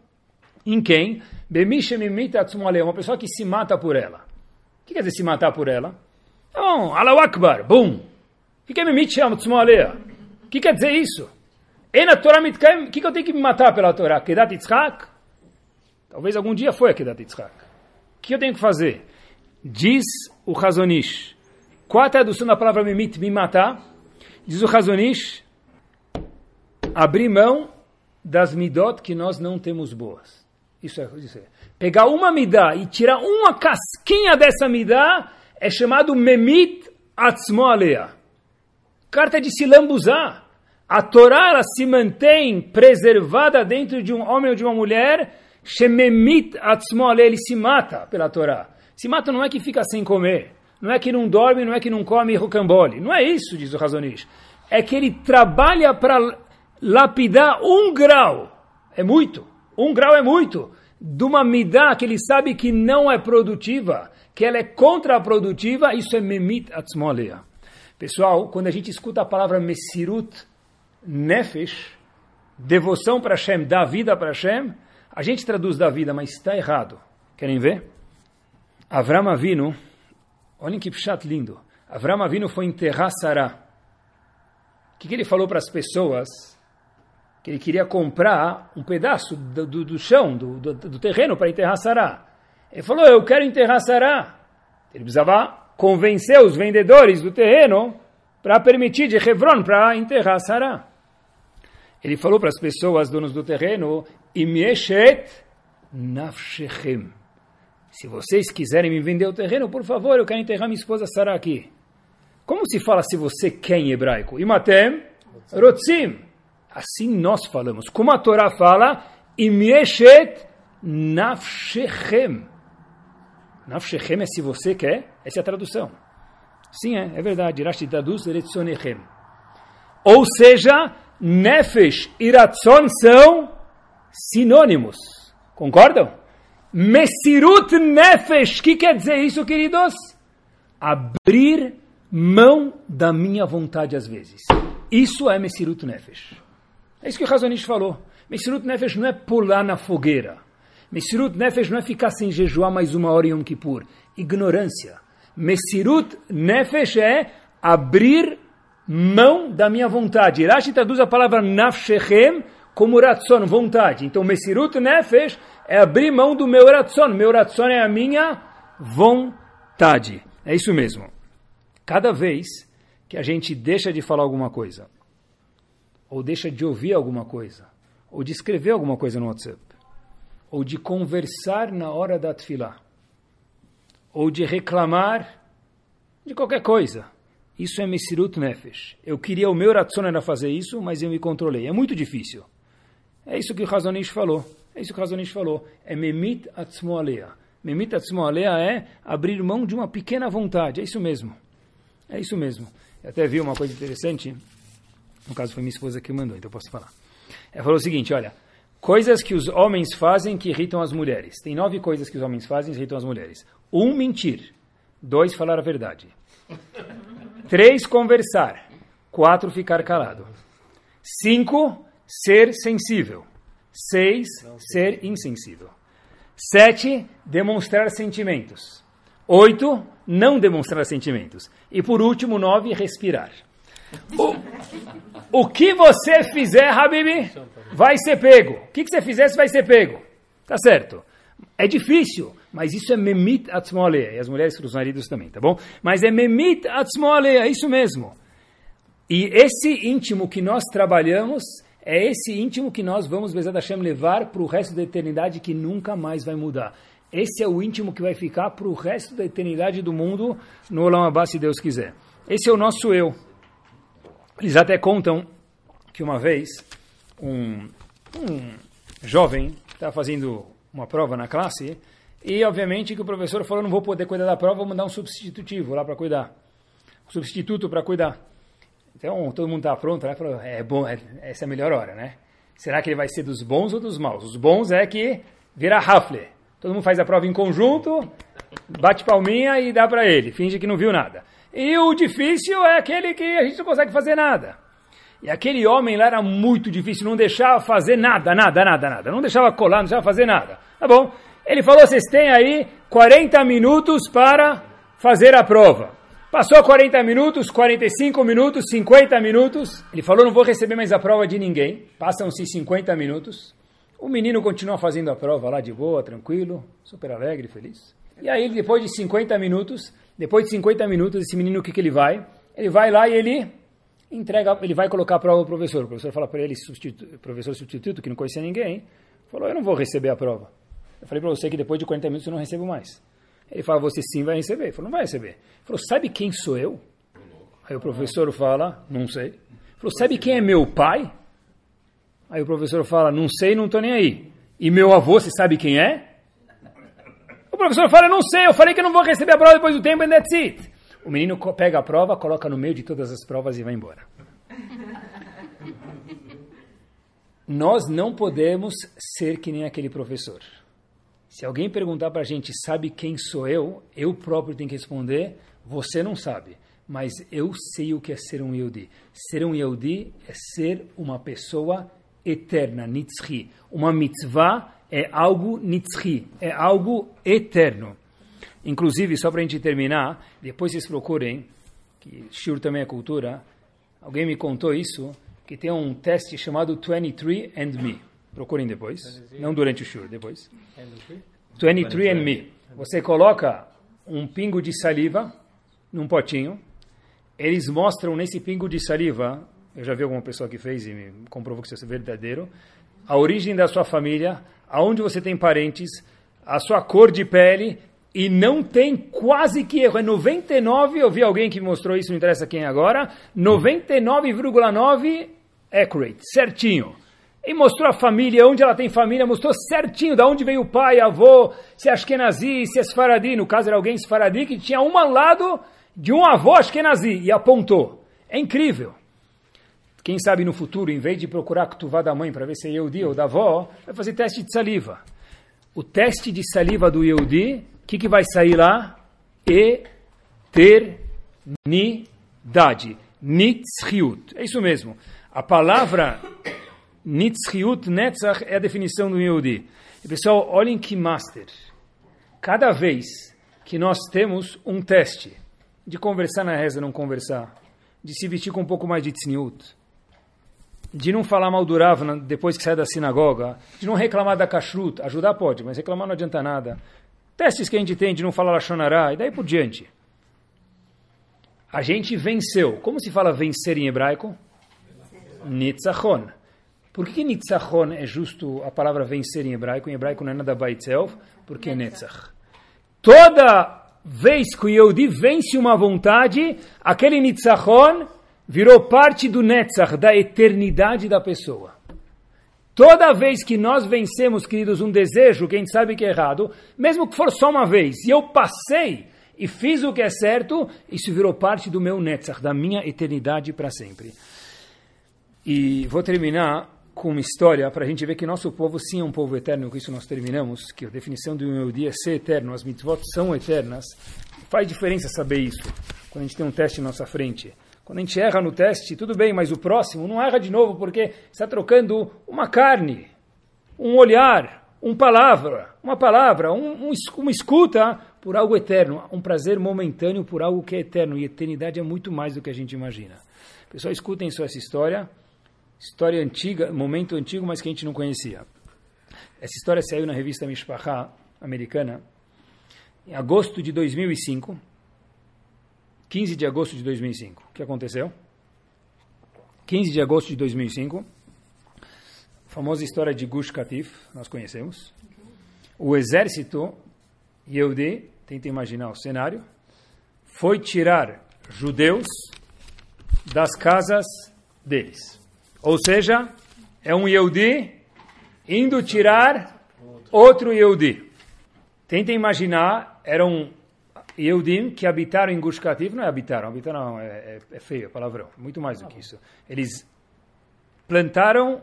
em quem? Uma pessoa que se mata por ela. O que quer dizer se matar por ela? Então, Allahu Akbar, bum. O que é O que quer dizer isso? O que eu tenho que me matar pela Torá? Kedat Yitzhak? Talvez algum dia foi a Kedat Yitzhak. O que eu tenho que fazer? Diz o Razonish. Qual a tradução da palavra Mimit, me matar? Diz o Razonish, abrir mão das midot que nós não temos boas. Isso é, isso é. Pegar uma midá e tirar uma casquinha dessa midá é chamado memit atzmo alea. Carta de se lambuzar. A Torá ela se mantém preservada dentro de um homem ou de uma mulher. Shememit atzmo alea. Ele se mata pela Torá. Se mata não é que fica sem comer. Não é que não dorme, não é que não come rocambole. Não é isso, diz o Razonish. É que ele trabalha para lapidar um grau, é muito, um grau é muito, de uma midá que ele sabe que não é produtiva, que ela é contraprodutiva, isso é memit atzmolea. Pessoal, quando a gente escuta a palavra mesirut nefesh, devoção para Hashem, dar vida para Hashem, a gente traduz da vida, mas está errado. Querem ver? Avram Avinu, olhem que pshat lindo. Avram Avinu foi enterrar Sarah. O que, que ele falou para as pessoas que ele queria comprar um pedaço do, do, do chão, do, do, do terreno para enterrar Sará. Ele falou, eu quero enterrar Sará. Ele precisava convencer os vendedores do terreno para permitir de Hebron para enterrar Sará. Ele falou para as pessoas, donos do terreno, Imieshet nafshechem. Se vocês quiserem me vender o terreno, por favor, eu quero enterrar minha esposa Sará aqui. Como se fala se você quer em hebraico? Imatem rotzim. Assim nós falamos. Como a Torá fala, Imieshet nafshechem. Nafshechem é se você quer, essa é a tradução. Sim, é, é verdade. Rashi traduz Retzonechem. Ou seja, Nefesh e Ratzon são sinônimos. Concordam? Mesirut Nefesh. O que quer dizer isso, queridos? Abrir mão da minha vontade às vezes. Isso é Mesirut Nefesh. É isso que o Razonish falou. Mesirut Nefesh não é pular na fogueira. Mesirut Nefesh não é ficar sem jejuar mais uma hora em Yom Kippur. Ignorância. Mesirut Nefesh é abrir mão da minha vontade. Rashi traduz a palavra Nafshechem como Ratson, vontade. Então, Mesirut Nefesh é abrir mão do meu Ratson. Meu Ratson é a minha vontade. É isso mesmo. Cada vez que a gente deixa de falar alguma coisa, ou deixa de ouvir alguma coisa, ou de escrever alguma coisa no WhatsApp, ou de conversar na hora da tefilá, ou de reclamar de qualquer coisa. Isso é Mesirut Nefesh. Eu queria, o meu Ratson era fazer isso, mas eu me controlei. É muito difícil. É isso que o Razonish falou. É isso que o Razonish falou. É Memit Atzmo Alea. Memit Atzmo Alea é abrir mão de uma pequena vontade. É isso mesmo. É isso mesmo. Eu até vi uma coisa interessante. No caso, foi minha esposa que mandou, então eu posso falar. Ela falou o seguinte: olha, coisas que os homens fazem que irritam as mulheres. Tem nove coisas que os homens fazem que irritam as mulheres. Um, mentir. Dois, falar a verdade. Três, conversar. Quatro, ficar calado. Cinco, ser sensível. Seis, ser insensível. Sete, demonstrar sentimentos. Oito, não demonstrar sentimentos. E por último, nove, respirar. O, o que você fizer, Habibi, vai ser pego. O que, que você fizer, vai ser pego. Tá certo. É difícil, mas isso é memit atzmoalea. E as mulheres os maridos também, tá bom? Mas é memit atzmoalea, é isso mesmo. E esse íntimo que nós trabalhamos, é esse íntimo que nós vamos, Bezat Hashem, levar para o resto da eternidade que nunca mais vai mudar. Esse é o íntimo que vai ficar para o resto da eternidade do mundo no Olam Abba, se Deus quiser. Esse é o nosso eu. Eles até contam que uma vez um, um jovem estava fazendo uma prova na classe e, obviamente, que o professor falou: não vou poder cuidar da prova, vou mandar um substitutivo lá para cuidar. Um substituto para cuidar. Então, todo mundo está pronto, né? Falou, é bom, é, essa é a melhor hora, né? Será que ele vai ser dos bons ou dos maus? Os bons é que vira Hafle. Todo mundo faz a prova em conjunto, bate palminha e dá para ele, finge que não viu nada. E o difícil é aquele que a gente não consegue fazer nada. E aquele homem lá era muito difícil, não deixava fazer nada, nada, nada, nada. Não deixava colar, não deixava fazer nada. Tá bom? Ele falou: vocês têm aí 40 minutos para fazer a prova. Passou 40 minutos, 45 minutos, 50 minutos. Ele falou: não vou receber mais a prova de ninguém. Passam-se 50 minutos. O menino continua fazendo a prova lá de boa, tranquilo, super alegre, feliz. E aí, depois de 50 minutos, depois de 50 minutos, esse menino, o que, que ele vai? Ele vai lá e ele entrega, ele vai colocar a prova ao professor. O professor fala para ele, substitu, professor substituto, que não conhecia ninguém, falou, eu não vou receber a prova. Eu falei para você que depois de 40 minutos eu não recebo mais. Ele fala, você sim vai receber. Ele falou, não vai receber. Ele falou, sabe quem sou eu? Aí o professor fala, não sei. Ele falou, sabe quem é meu pai? Aí o professor fala, não sei, não estou nem aí. E meu avô, você sabe quem é? Professor fala, não sei, eu falei que não vou receber a prova depois do tempo, and that's it. O menino pega a prova, coloca no meio de todas as provas e vai embora. Nós não podemos ser que nem aquele professor. Se alguém perguntar para a gente, sabe quem sou eu? Eu próprio tenho que responder, você não sabe. Mas eu sei o que é ser um Yehudi. Ser um Yehudi é ser uma pessoa eterna, nitzri. Uma mitzvah é algo nitzri, é algo eterno. Inclusive, só para a gente terminar, depois vocês procurem, que Shur também é cultura, alguém me contou isso, que tem um teste chamado 23 and Me. Procurem depois, não durante o Shur, depois. 23 and Me. Você coloca um pingo de saliva num potinho, eles mostram nesse pingo de saliva eu já vi alguma pessoa que fez e me comprovou que isso é verdadeiro, a origem da sua família, aonde você tem parentes, a sua cor de pele, e não tem quase que erro. É 99, eu vi alguém que mostrou isso, não interessa quem agora, 99,9 accurate, certinho. E mostrou a família, onde ela tem família, mostrou certinho de onde veio o pai, avô, se é Ashkenazi, se é Sfaradi. No caso era alguém Sfaradi que tinha um lado de um avô Ashkenazi e apontou. É incrível. Quem sabe no futuro, em vez de procurar a da mãe para ver se é Yehudi ou da avó, vai fazer teste de saliva. O teste de saliva do Yehudi, o que, que vai sair lá? Eternidade. Nitzchiut. É isso mesmo. A palavra Nitzchiut, Netzach, é a definição do Yehudi. Pessoal, olhem que master. Cada vez que nós temos um teste de conversar na reza, não conversar, de se vestir com um pouco mais de tzniut, de não falar mal do depois que sai da sinagoga, de não reclamar da kashrut, ajudar pode, mas reclamar não adianta nada. Testes que a gente tem de não falar Lashonará e daí por diante. A gente venceu. Como se fala vencer em hebraico? Nitzachon. Por que Nitzachon é justo a palavra vencer em hebraico? Em hebraico não é nada baitzelf, porque é Netzach. Toda vez que o Yehudi vence uma vontade, aquele Nitzachon virou parte do Netzach, da eternidade da pessoa. Toda vez que nós vencemos, queridos, um desejo que a gente sabe que é errado, mesmo que for só uma vez, e eu passei e fiz o que é certo, isso virou parte do meu Netzach, da minha eternidade para sempre. E vou terminar com uma história para a gente ver que nosso povo sim é um povo eterno, com isso nós terminamos, que a definição do meu dia é ser eterno, as mitzvot são eternas. Faz diferença saber isso, quando a gente tem um teste na nossa frente. Quando a gente erra no teste, tudo bem, mas o próximo não erra de novo porque está trocando uma carne, um olhar, uma palavra, uma palavra, um, um, uma escuta por algo eterno, um prazer momentâneo por algo que é eterno. E eternidade é muito mais do que a gente imagina. Pessoal, escutem só essa história, história antiga, momento antigo, mas que a gente não conhecia. Essa história saiu na revista Mishpachá, americana, em agosto de 2005. 15 de agosto de 2005. O que aconteceu? 15 de agosto de 2005, a famosa história de Gush Katif, nós conhecemos. O exército Yehudi, tenta imaginar o cenário, foi tirar judeus das casas deles. Ou seja, é um Yehudi indo tirar outro Yehudi. Tenta imaginar, eram Yehudim que habitaram em Gush Katif, não é habitaram, habitaram é, é, é feio, é palavrão, muito mais do que isso. Eles plantaram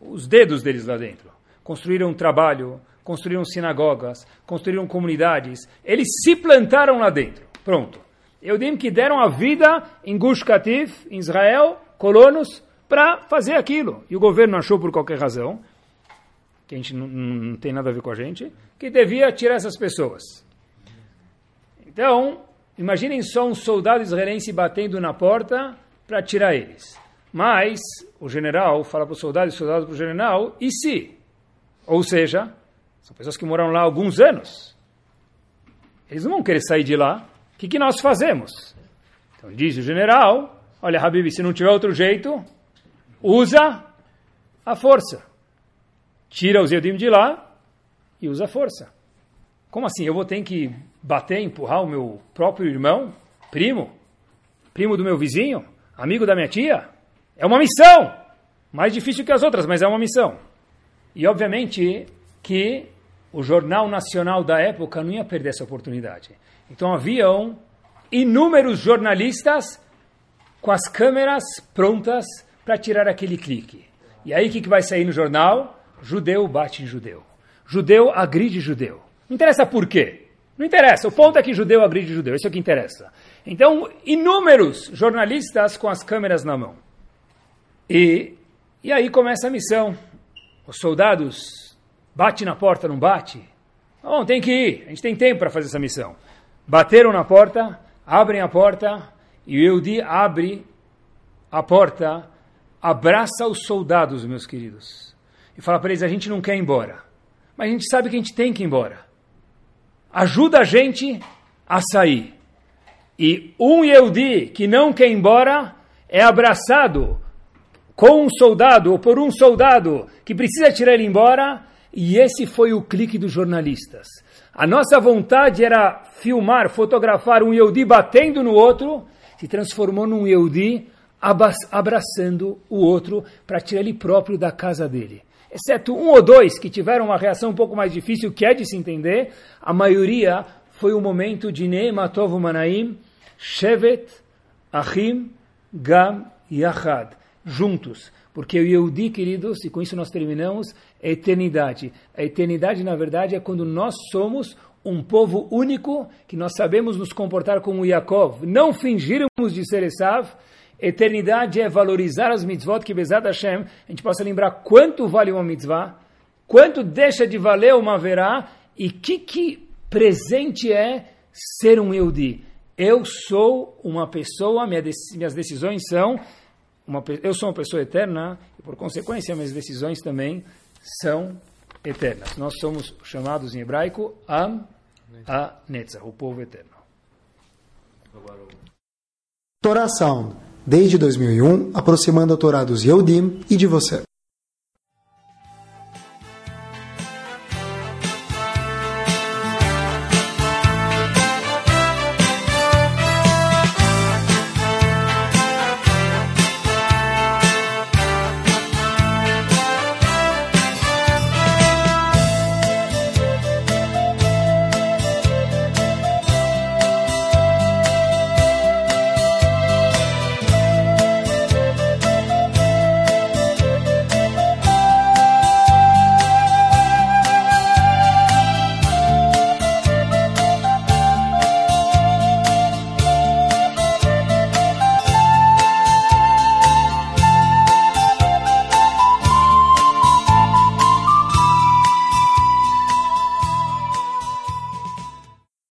os dedos deles lá dentro, construíram um trabalho, construíram sinagogas, construíram comunidades, eles se plantaram lá dentro, pronto. Yehudim que deram a vida em Gush Katif, em Israel, colonos, para fazer aquilo. E o governo achou por qualquer razão, que a gente não, não tem nada a ver com a gente, que devia tirar essas pessoas. Então, imaginem só um soldado israelense batendo na porta para tirar eles. Mas o general fala para o soldado e o soldado para o general, e se? Ou seja, são pessoas que moram lá há alguns anos. Eles não vão querer sair de lá. O que, que nós fazemos? Então diz o general, olha, Habib, se não tiver outro jeito, usa a força. Tira os Yedim de lá e usa a força. Como assim? Eu vou ter que bater, empurrar o meu próprio irmão, primo, primo do meu vizinho, amigo da minha tia? É uma missão! Mais difícil que as outras, mas é uma missão. E obviamente que o Jornal Nacional da época não ia perder essa oportunidade. Então haviam inúmeros jornalistas com as câmeras prontas para tirar aquele clique. E aí o que, que vai sair no jornal? Judeu bate em judeu. Judeu agride judeu. Não interessa por quê. Não interessa, o ponto é que judeu agride judeu, isso é o que interessa. Então, inúmeros jornalistas com as câmeras na mão. E, e aí começa a missão. Os soldados bate na porta, não bate? Bom, tem que ir, a gente tem tempo para fazer essa missão. Bateram na porta, abrem a porta, e o Eudi abre a porta, abraça os soldados, meus queridos, e fala para eles: a gente não quer ir embora, mas a gente sabe que a gente tem que ir embora ajuda a gente a sair. E um Yehudi que não quer ir embora é abraçado com um soldado ou por um soldado que precisa tirar ele embora, e esse foi o clique dos jornalistas. A nossa vontade era filmar, fotografar um Yehudi batendo no outro, se transformou num Yehudi abraçando o outro para tirar ele próprio da casa dele. Exceto um ou dois que tiveram uma reação um pouco mais difícil, que é de se entender, a maioria foi o momento de Neematov Manaim, Shevet, Achim, Gam e Achad, juntos. Porque o Yehudi, queridos, e com isso nós terminamos, é eternidade. A eternidade, na verdade, é quando nós somos um povo único, que nós sabemos nos comportar como Yaakov, não fingirmos de ser Esav. Eternidade é valorizar as mitzvot que Bezat Hashem, a gente possa lembrar quanto vale uma mitzvah, quanto deixa de valer uma verá, e que, que presente é ser um Yehudi. Eu sou uma pessoa, minha, minhas decisões são, uma, eu sou uma pessoa eterna, e por consequência minhas decisões também são eternas. Nós somos chamados em hebraico Am a Netzach, o povo eterno. Sound, desde 2001, aproximando a Torá dos e de você.